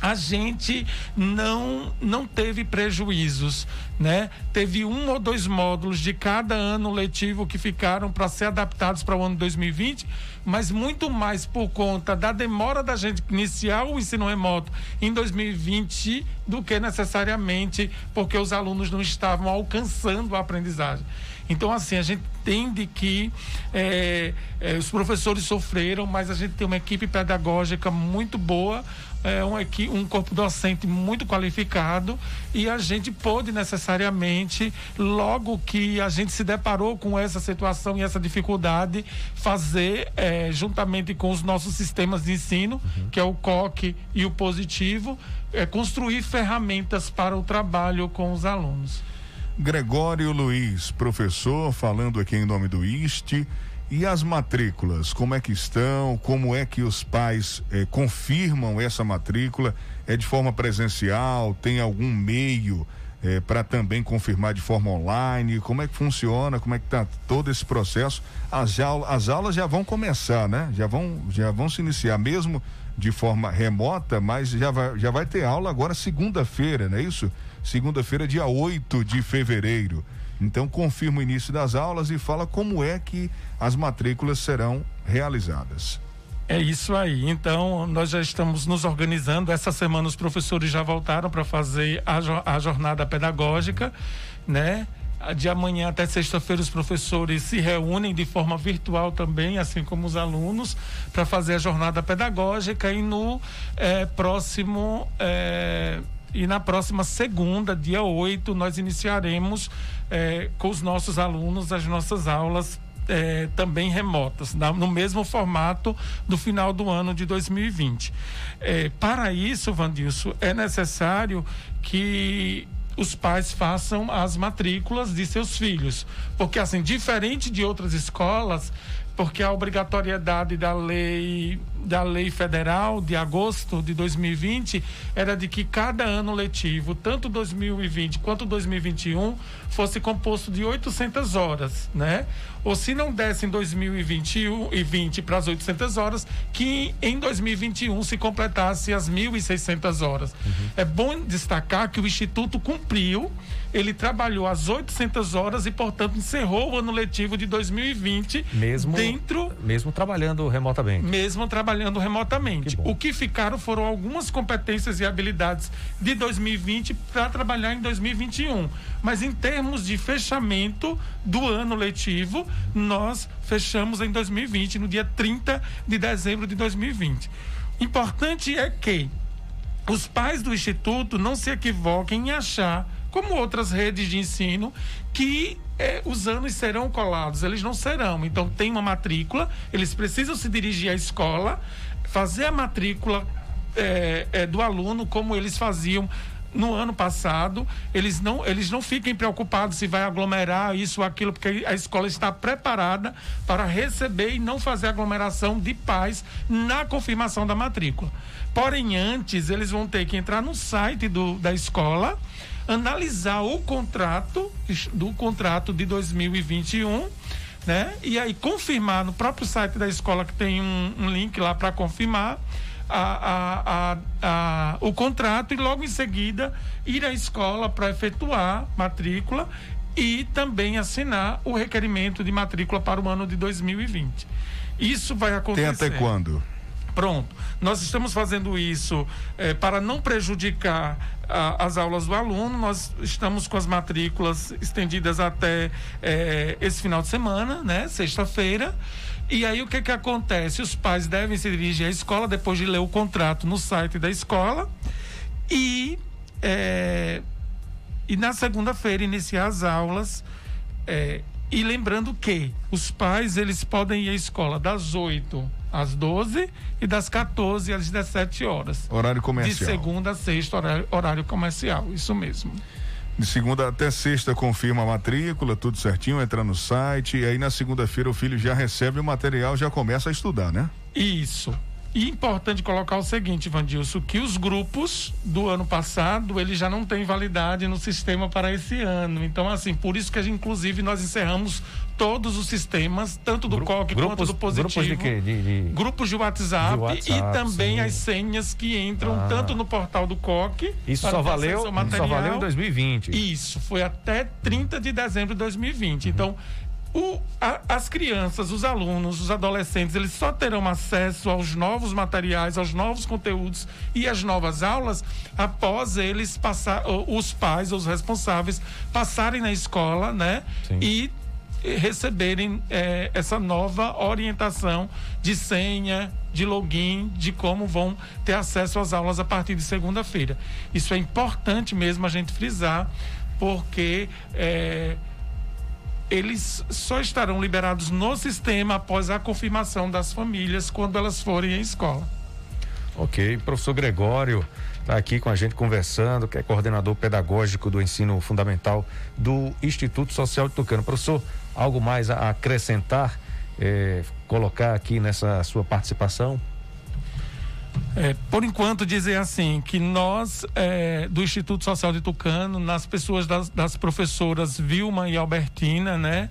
a gente não não teve prejuízos, né? Teve um ou dois módulos de cada ano letivo que ficaram para ser adaptados para o ano 2020, mas muito mais por conta da demora da gente iniciar o ensino remoto em 2020 do que necessariamente porque os alunos não estavam alcançando a aprendizagem. Então, assim, a gente entende que é, é, os professores sofreram, mas a gente tem uma equipe pedagógica muito boa é, um, um corpo docente muito qualificado e a gente pôde necessariamente, logo que a gente se deparou com essa situação e essa dificuldade, fazer, é, juntamente com os nossos sistemas de ensino, uhum. que é o COC e o Positivo, é, construir ferramentas para o trabalho com os alunos. Gregório Luiz, professor, falando aqui em nome do ISTE. E as matrículas, como é que estão? Como é que os pais eh, confirmam essa matrícula? É de forma presencial? Tem algum meio eh, para também confirmar de forma online? Como é que funciona? Como é que está todo esse processo? As, as aulas já vão começar, né? Já vão, já vão se iniciar, mesmo de forma remota, mas já vai, já vai ter aula agora segunda-feira, não é isso? Segunda-feira, dia 8 de fevereiro. Então confirma o início das aulas e fala como é que as matrículas serão realizadas. É isso aí. Então, nós já estamos nos organizando. Essa semana os professores já voltaram para fazer a, a jornada pedagógica, né? De amanhã até sexta-feira os professores se reúnem de forma virtual também, assim como os alunos, para fazer a jornada pedagógica e no é, próximo é, e na próxima segunda, dia 8, nós iniciaremos é, com os nossos alunos as nossas aulas é, também remotas, no mesmo formato do final do ano de 2020. É, para isso, Vandilson, é necessário que os pais façam as matrículas de seus filhos. Porque, assim, diferente de outras escolas, porque a obrigatoriedade da lei da lei federal de agosto de 2020 era de que cada ano letivo, tanto 2020 quanto 2021, fosse composto de 800 horas, né? Ou se não desse em 2021 e 20 para as 800 horas, que em 2021 se completasse as 1.600 horas. Uhum. É bom destacar que o Instituto cumpriu ele trabalhou as 800 horas e, portanto, encerrou o ano letivo de 2020 mesmo dentro mesmo trabalhando remotamente. Mesmo trabalhando remotamente. Que o que ficaram foram algumas competências e habilidades de 2020 para trabalhar em 2021. Mas em termos de fechamento do ano letivo, nós fechamos em 2020, no dia 30 de dezembro de 2020. Importante é que os pais do instituto não se equivoquem em achar como outras redes de ensino, que é, os anos serão colados. Eles não serão. Então, tem uma matrícula, eles precisam se dirigir à escola, fazer a matrícula é, é, do aluno como eles faziam no ano passado, eles não, eles não fiquem preocupados se vai aglomerar isso ou aquilo, porque a escola está preparada para receber e não fazer aglomeração de pais na confirmação da matrícula. Porém, antes, eles vão ter que entrar no site do, da escola analisar o contrato do contrato de 2021, né? E aí confirmar no próprio site da escola que tem um, um link lá para confirmar a, a, a, o contrato e logo em seguida ir à escola para efetuar matrícula e também assinar o requerimento de matrícula para o ano de 2020. Isso vai acontecer. Tem até quando? Pronto. Nós estamos fazendo isso eh, para não prejudicar as aulas do aluno. Nós estamos com as matrículas estendidas até eh, esse final de semana, né? Sexta-feira. E aí o que que acontece? Os pais devem se dirigir à escola depois de ler o contrato no site da escola e eh, e na segunda-feira iniciar as aulas. E lembrando que os pais eles podem ir à escola das 8 às 12 e das 14 às 17 horas. Horário comercial. De segunda a sexta, horário, horário comercial, isso mesmo. De segunda até sexta confirma a matrícula, tudo certinho, entra no site, e aí na segunda-feira o filho já recebe o material, já começa a estudar, né? Isso. E importante colocar o seguinte, Vandilson, que os grupos do ano passado, eles já não têm validade no sistema para esse ano. Então, assim, por isso que, inclusive, nós encerramos todos os sistemas, tanto do Gru COC grupos, quanto do positivo. Grupos de quê? De, de... Grupos de WhatsApp, de WhatsApp e também sim. as senhas que entram ah. tanto no portal do COC. Isso só valeu, só valeu em 2020. Isso, foi até 30 de dezembro de 2020. Uhum. Então, o, a, as crianças, os alunos, os adolescentes, eles só terão acesso aos novos materiais, aos novos conteúdos e às novas aulas após eles passar, os pais, os responsáveis, passarem na escola, né? Sim. E receberem é, essa nova orientação de senha, de login, de como vão ter acesso às aulas a partir de segunda-feira. Isso é importante mesmo a gente frisar, porque é, eles só estarão liberados no sistema após a confirmação das famílias quando elas forem à escola. Ok, professor Gregório está aqui com a gente conversando, que é coordenador pedagógico do ensino fundamental do Instituto Social de Tucano. Professor, algo mais a acrescentar, eh, colocar aqui nessa sua participação? É, por enquanto, dizer assim, que nós, é, do Instituto Social de Tucano, nas pessoas das, das professoras Vilma e Albertina, né?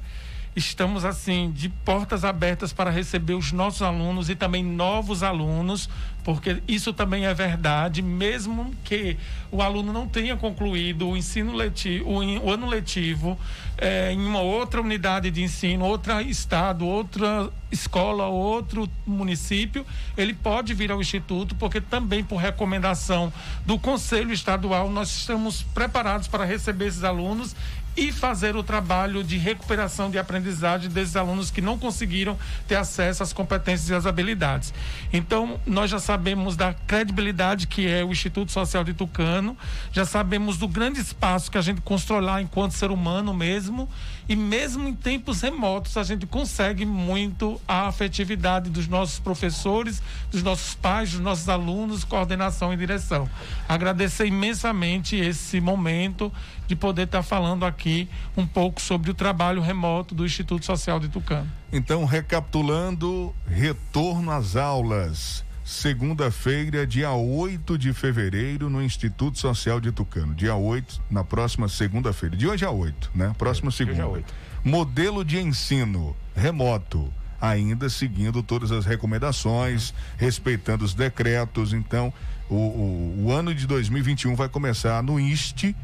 estamos assim de portas abertas para receber os nossos alunos e também novos alunos, porque isso também é verdade, mesmo que o aluno não tenha concluído o ensino letivo, o, ano letivo é, em uma outra unidade de ensino, outro estado, outra escola, outro município, ele pode vir ao instituto, porque também por recomendação do Conselho Estadual nós estamos preparados para receber esses alunos e fazer o trabalho de recuperação de aprendizagem desses alunos que não conseguiram ter acesso às competências e às habilidades. Então, nós já sabemos da credibilidade que é o Instituto Social de Tucano, já sabemos do grande espaço que a gente constrói lá enquanto ser humano mesmo, e mesmo em tempos remotos a gente consegue muito a afetividade dos nossos professores, dos nossos pais, dos nossos alunos, coordenação e direção. Agradecer imensamente esse momento de poder estar falando aqui um pouco sobre o trabalho remoto do Instituto Social de Tucano. Então, recapitulando, retorno às aulas. Segunda-feira, dia 8 de fevereiro, no Instituto Social de Tucano. Dia 8, na próxima segunda-feira. De hoje a 8, né? Próxima segunda. Modelo de ensino remoto ainda seguindo todas as recomendações, respeitando os decretos. Então, o, o, o ano de 2021 vai começar no IST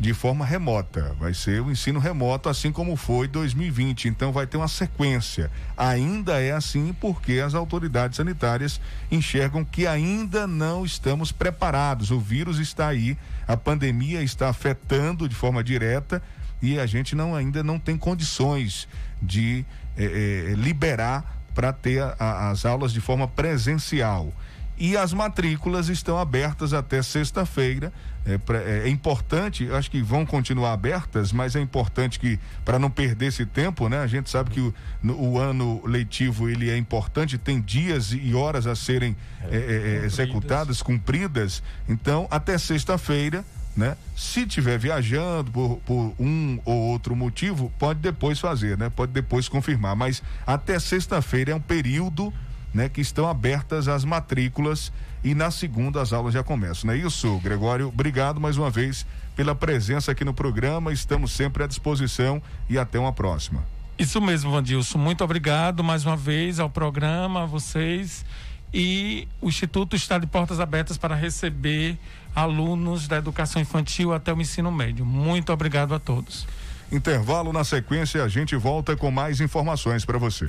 de forma remota. Vai ser o ensino remoto, assim como foi 2020. Então, vai ter uma sequência. Ainda é assim porque as autoridades sanitárias enxergam que ainda não estamos preparados. O vírus está aí, a pandemia está afetando de forma direta e a gente não ainda não tem condições de é, é, liberar para ter a, a, as aulas de forma presencial. E as matrículas estão abertas até sexta-feira. É, é, é, importante, acho que vão continuar abertas, mas é importante que, para não perder esse tempo, né? A gente sabe que o, no, o ano letivo ele é importante, tem dias e horas a serem é, é, é executadas, cumpridas. Então, até sexta-feira né? Se tiver viajando por, por, um ou outro motivo, pode depois fazer, né? Pode depois confirmar, mas até sexta-feira é um período, né, que estão abertas as matrículas e na segunda as aulas já começam, não é isso, Gregório? Obrigado mais uma vez pela presença aqui no programa, estamos sempre à disposição e até uma próxima. Isso mesmo, Vandilson. Muito obrigado mais uma vez ao programa, a vocês. E o Instituto está de portas abertas para receber alunos da educação infantil até o ensino médio. Muito obrigado a todos. Intervalo na sequência, a gente volta com mais informações para você.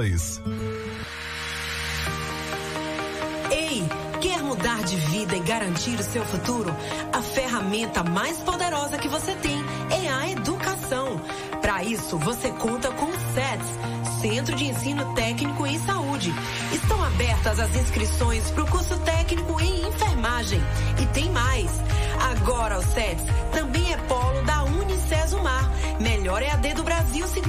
Ei, quer mudar de vida e garantir o seu futuro? A ferramenta mais poderosa que você tem é a educação. Para isso, você conta com o SETS, Centro de Ensino Técnico em Saúde. Estão abertas as inscrições para o curso técnico em enfermagem. E tem mais. Agora o SETS também é polo da Unicesumar, melhor EAD do Brasil segundo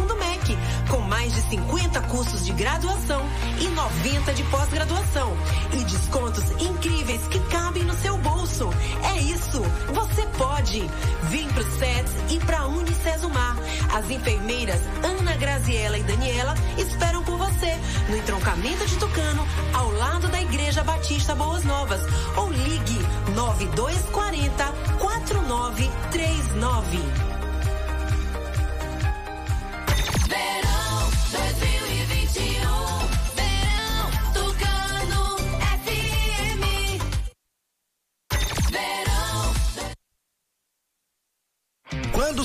50 cursos de graduação e 90 de pós-graduação e descontos incríveis que cabem no seu bolso. É isso, você pode. Vem pro SETS e pra Unicesumar. As enfermeiras Ana Graziela e Daniela esperam por você no entroncamento de Tucano, ao lado da Igreja Batista Boas Novas. Ou ligue 9240 4939. Let's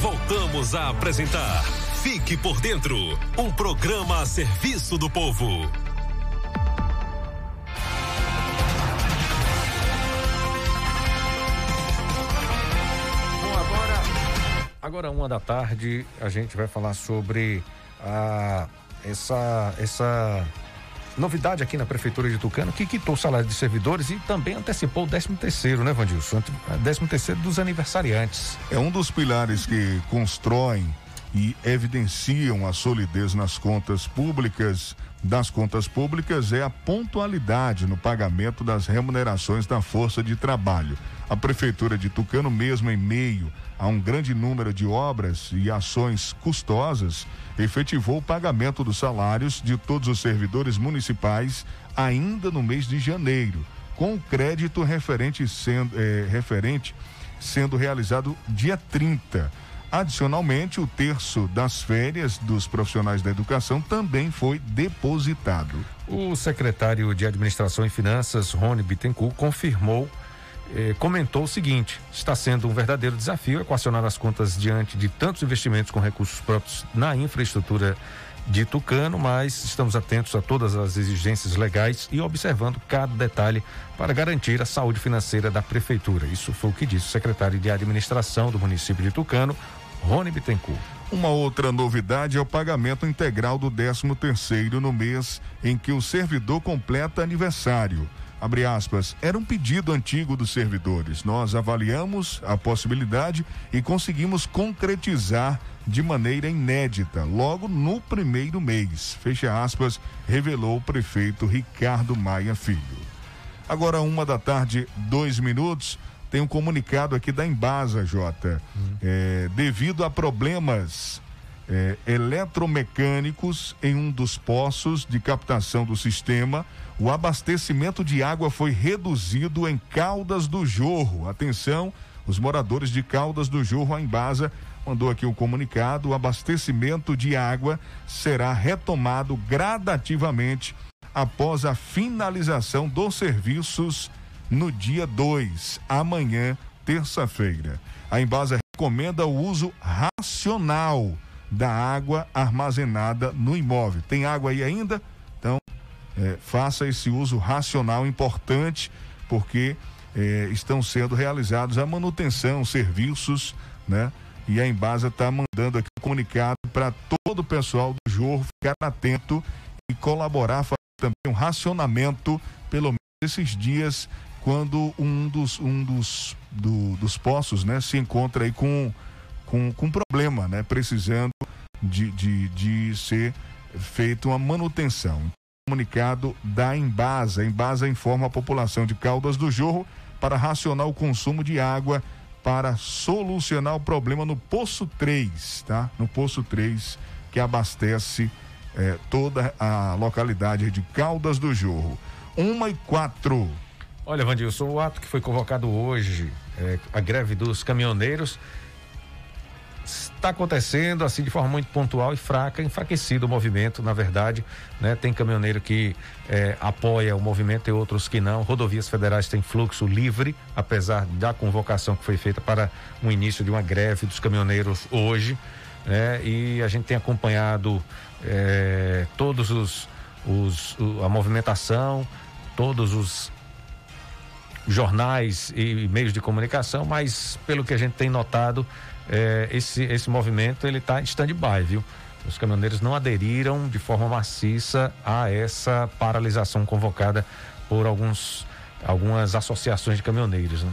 Voltamos a apresentar Fique por Dentro um programa a serviço do povo. Agora uma da tarde, a gente vai falar sobre a, essa, essa novidade aqui na Prefeitura de Tucano, que quitou o salário de servidores e também antecipou o 13 terceiro, né, Vandilson? 13 terceiro dos aniversariantes. É um dos pilares que constroem e evidenciam a solidez nas contas públicas das contas públicas é a pontualidade no pagamento das remunerações da força de trabalho. A prefeitura de Tucano, mesmo em meio a um grande número de obras e ações custosas, efetivou o pagamento dos salários de todos os servidores municipais ainda no mês de janeiro, com o crédito referente sendo, eh, referente sendo realizado dia 30. Adicionalmente, o terço das férias dos profissionais da educação também foi depositado. O secretário de Administração e Finanças, Rony Bittencourt, confirmou, eh, comentou o seguinte: está sendo um verdadeiro desafio equacionar as contas diante de tantos investimentos com recursos próprios na infraestrutura de Tucano, mas estamos atentos a todas as exigências legais e observando cada detalhe para garantir a saúde financeira da prefeitura. Isso foi o que disse o secretário de Administração do município de Tucano, Rony Bittencourt. Uma outra novidade é o pagamento integral do 13 terceiro no mês em que o servidor completa aniversário. Abre aspas, era um pedido antigo dos servidores. Nós avaliamos a possibilidade e conseguimos concretizar de maneira inédita, logo no primeiro mês. Fecha aspas, revelou o prefeito Ricardo Maia Filho. Agora, uma da tarde, dois minutos. Tem um comunicado aqui da Embasa, Jota. É, devido a problemas é, eletromecânicos em um dos poços de captação do sistema, o abastecimento de água foi reduzido em Caldas do Jorro. Atenção, os moradores de Caldas do Jorro, a Embasa mandou aqui o um comunicado: o abastecimento de água será retomado gradativamente após a finalização dos serviços no dia 2, amanhã, terça-feira. A Embasa recomenda o uso racional da água armazenada no imóvel. Tem água aí ainda? Então, é, faça esse uso racional importante, porque é, estão sendo realizados a manutenção, serviços, né? E a Embasa está mandando aqui um comunicado para todo o pessoal do Jorro ficar atento e colaborar, fazer também um racionamento, pelo menos esses dias, quando um dos, um dos, do, dos poços, né, se encontra aí com, com, com problema, né? Precisando de, de, de ser feita uma manutenção comunicado da Embasa. A Embasa informa a população de Caldas do Jorro para racionar o consumo de água para solucionar o problema no Poço 3, tá? No Poço 3, que abastece eh, toda a localidade de Caldas do Jorro. Uma e quatro. Olha, Vandilson, o ato que foi convocado hoje, eh, a greve dos caminhoneiros, está acontecendo assim de forma muito pontual e fraca, enfraquecido o movimento, na verdade, né? Tem caminhoneiro que eh, apoia o movimento e outros que não. Rodovias federais têm fluxo livre, apesar da convocação que foi feita para o início de uma greve dos caminhoneiros hoje, né? E a gente tem acompanhado eh, todos os, os a movimentação, todos os jornais e meios de comunicação, mas pelo que a gente tem notado, eh, esse, esse movimento ele está em stand-by, viu? Os caminhoneiros não aderiram de forma maciça a essa paralisação convocada por alguns, algumas associações de caminhoneiros. Né?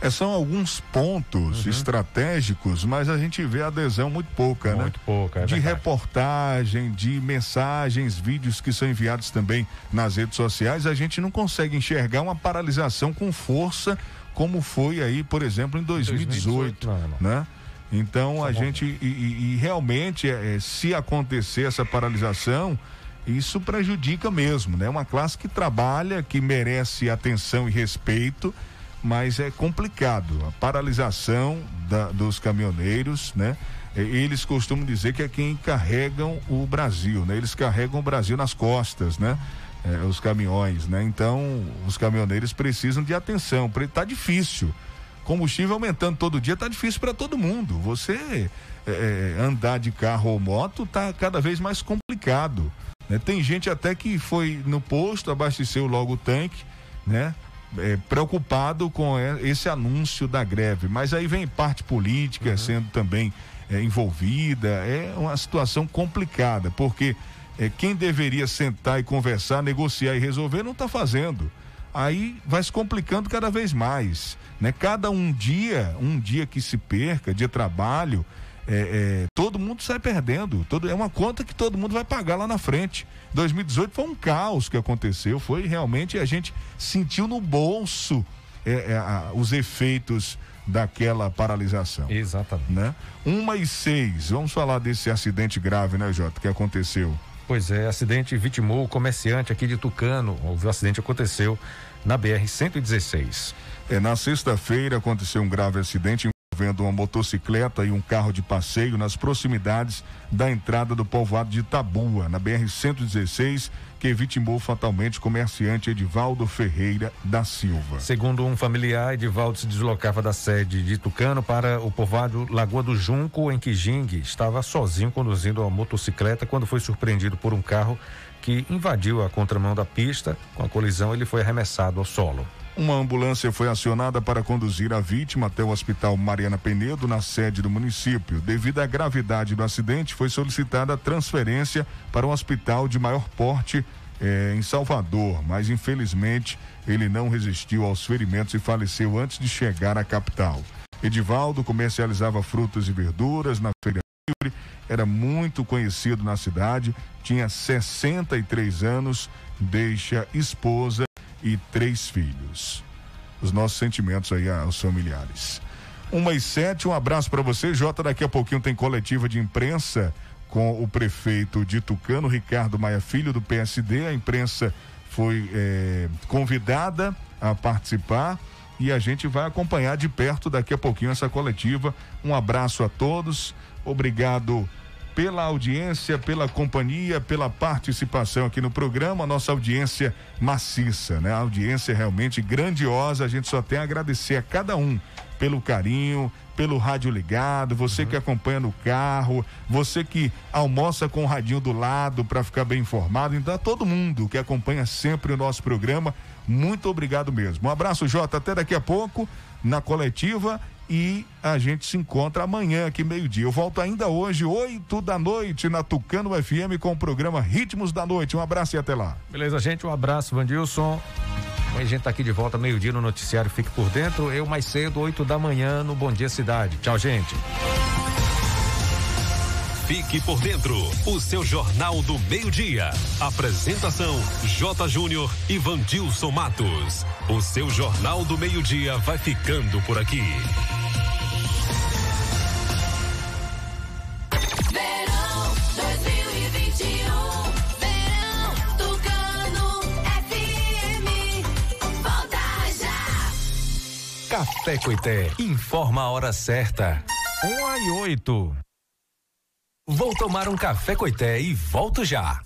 É, são alguns pontos uhum. estratégicos, mas a gente vê adesão muito pouca, muito né? Muito pouca. É de verdade. reportagem, de mensagens, vídeos que são enviados também nas redes sociais, a gente não consegue enxergar uma paralisação com força como foi aí, por exemplo, em 2018, 2018 não, não. né? Então a gente e, e- realmente é, é, se acontecer essa paralisação, isso prejudica mesmo, né? Uma classe que trabalha, que merece atenção e respeito, mas é complicado. A paralisação da- dos caminhoneiros, né? Eles costumam dizer que é quem carregam o Brasil, né? Eles carregam o Brasil nas costas, né? É, os caminhões, né? Então, os caminhoneiros precisam de atenção. Pre- Tá difícil. Combustível aumentando todo dia, tá difícil para todo mundo. Você é, é, andar de carro ou moto tá cada vez mais complicado. né? Tem gente até que foi no posto, abasteceu logo o tanque, né? É, preocupado com é, esse anúncio da greve. Mas aí vem parte política sendo também é, envolvida. É uma situação complicada, porque é, quem deveria sentar e conversar, negociar e resolver não está fazendo. Aí vai se complicando cada vez mais. Né? Cada um dia, um dia que se perca de trabalho, é, é, todo mundo sai perdendo. Todo, é uma conta que todo mundo vai pagar lá na frente. 2018 foi um caos que aconteceu. Foi realmente a gente sentiu no bolso é, é, a- os efeitos daquela paralisação. Exatamente. Né? Uma e seis. Vamos falar desse acidente grave, né, Jota, que aconteceu. Pois é, acidente vitimou o comerciante aqui de Tucano. O acidente aconteceu na BR-116. É, na sexta-feira aconteceu um grave acidente envolvendo uma motocicleta e um carro de passeio nas proximidades da entrada do povoado de Tabua, na BR-116, que vitimou fatalmente o comerciante Edivaldo Ferreira da Silva. Segundo um familiar, Edivaldo se deslocava da sede de Tucano para o povoado Lagoa do Junco, em Quijingue. Estava sozinho conduzindo a motocicleta quando foi surpreendido por um carro que invadiu a contramão da pista. Com a colisão, ele foi arremessado ao solo. Uma ambulância foi acionada para conduzir a vítima até o Hospital Mariana Penedo, na sede do município. Devido à gravidade do acidente, foi solicitada a transferência para um hospital de maior porte eh, em Salvador, mas infelizmente ele não resistiu aos ferimentos e faleceu antes de chegar à capital. Edivaldo comercializava frutas e verduras na feira livre, era muito conhecido na cidade, tinha 63 anos, deixa esposa e três filhos. Os nossos sentimentos aí aos familiares. Uma e sete, um abraço para você, Jota. Daqui a pouquinho tem coletiva de imprensa com o prefeito de Tucano, Ricardo Maia Filho, do PSD. A imprensa foi eh, convidada a participar e a gente vai acompanhar de perto daqui a pouquinho essa coletiva. Um abraço a todos, obrigado pela audiência, pela companhia, pela participação aqui no programa, nossa audiência maciça, né? A audiência é realmente grandiosa, a gente só tem a agradecer a cada um pelo carinho, pelo rádio ligado, você que acompanha no carro, você que almoça com o radinho do lado para ficar bem informado, então a todo mundo que acompanha sempre o nosso programa, muito obrigado mesmo. Um abraço, Jota, até daqui a pouco na coletiva e a gente se encontra amanhã aqui meio-dia. Eu volto ainda hoje, oito da noite, na Tucano FM com o programa Ritmos da Noite. Um abraço e até lá. Beleza, gente? Um abraço, Vandilson. A gente tá aqui de volta meio-dia no noticiário Fique por Dentro. Eu mais cedo, 8 da manhã, no Bom Dia Cidade. Tchau, gente. Fique por dentro, o seu Jornal do Meio-Dia. Apresentação: J. Júnior e Vandilson Matos. O seu Jornal do Meio-Dia vai ficando por aqui. Verão 2021. Verão Tucano FM. Volta já. Café Coité, informa a hora certa. 1 e 8. Vou tomar um café Coité e volto já.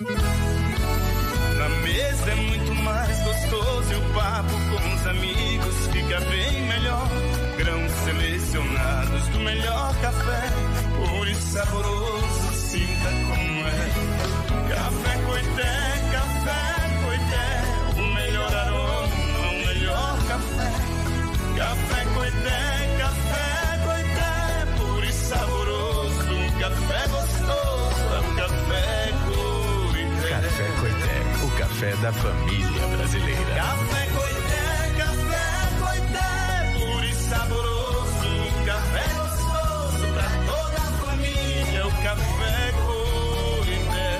Café da família brasileira. Café Coité, café Coité, puro e saboroso, café gostoso pra toda a família, o café Coité.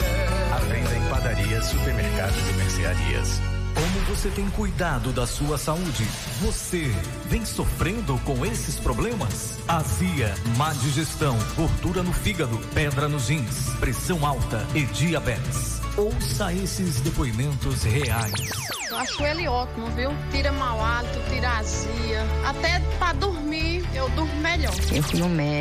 A venda em padarias, supermercados e mercearias. Como você você tem cuidado da sua saúde? Você vem sofrendo com esses problemas? Azia, má digestão, gordura no fígado, pedra nos rins, pressão alta e diabetes. Ouça esses depoimentos reais. Eu acho ele ótimo, viu? Tira mau hálito, tira azia. Até pra dormir, eu durmo melhor. Eu fui no médico.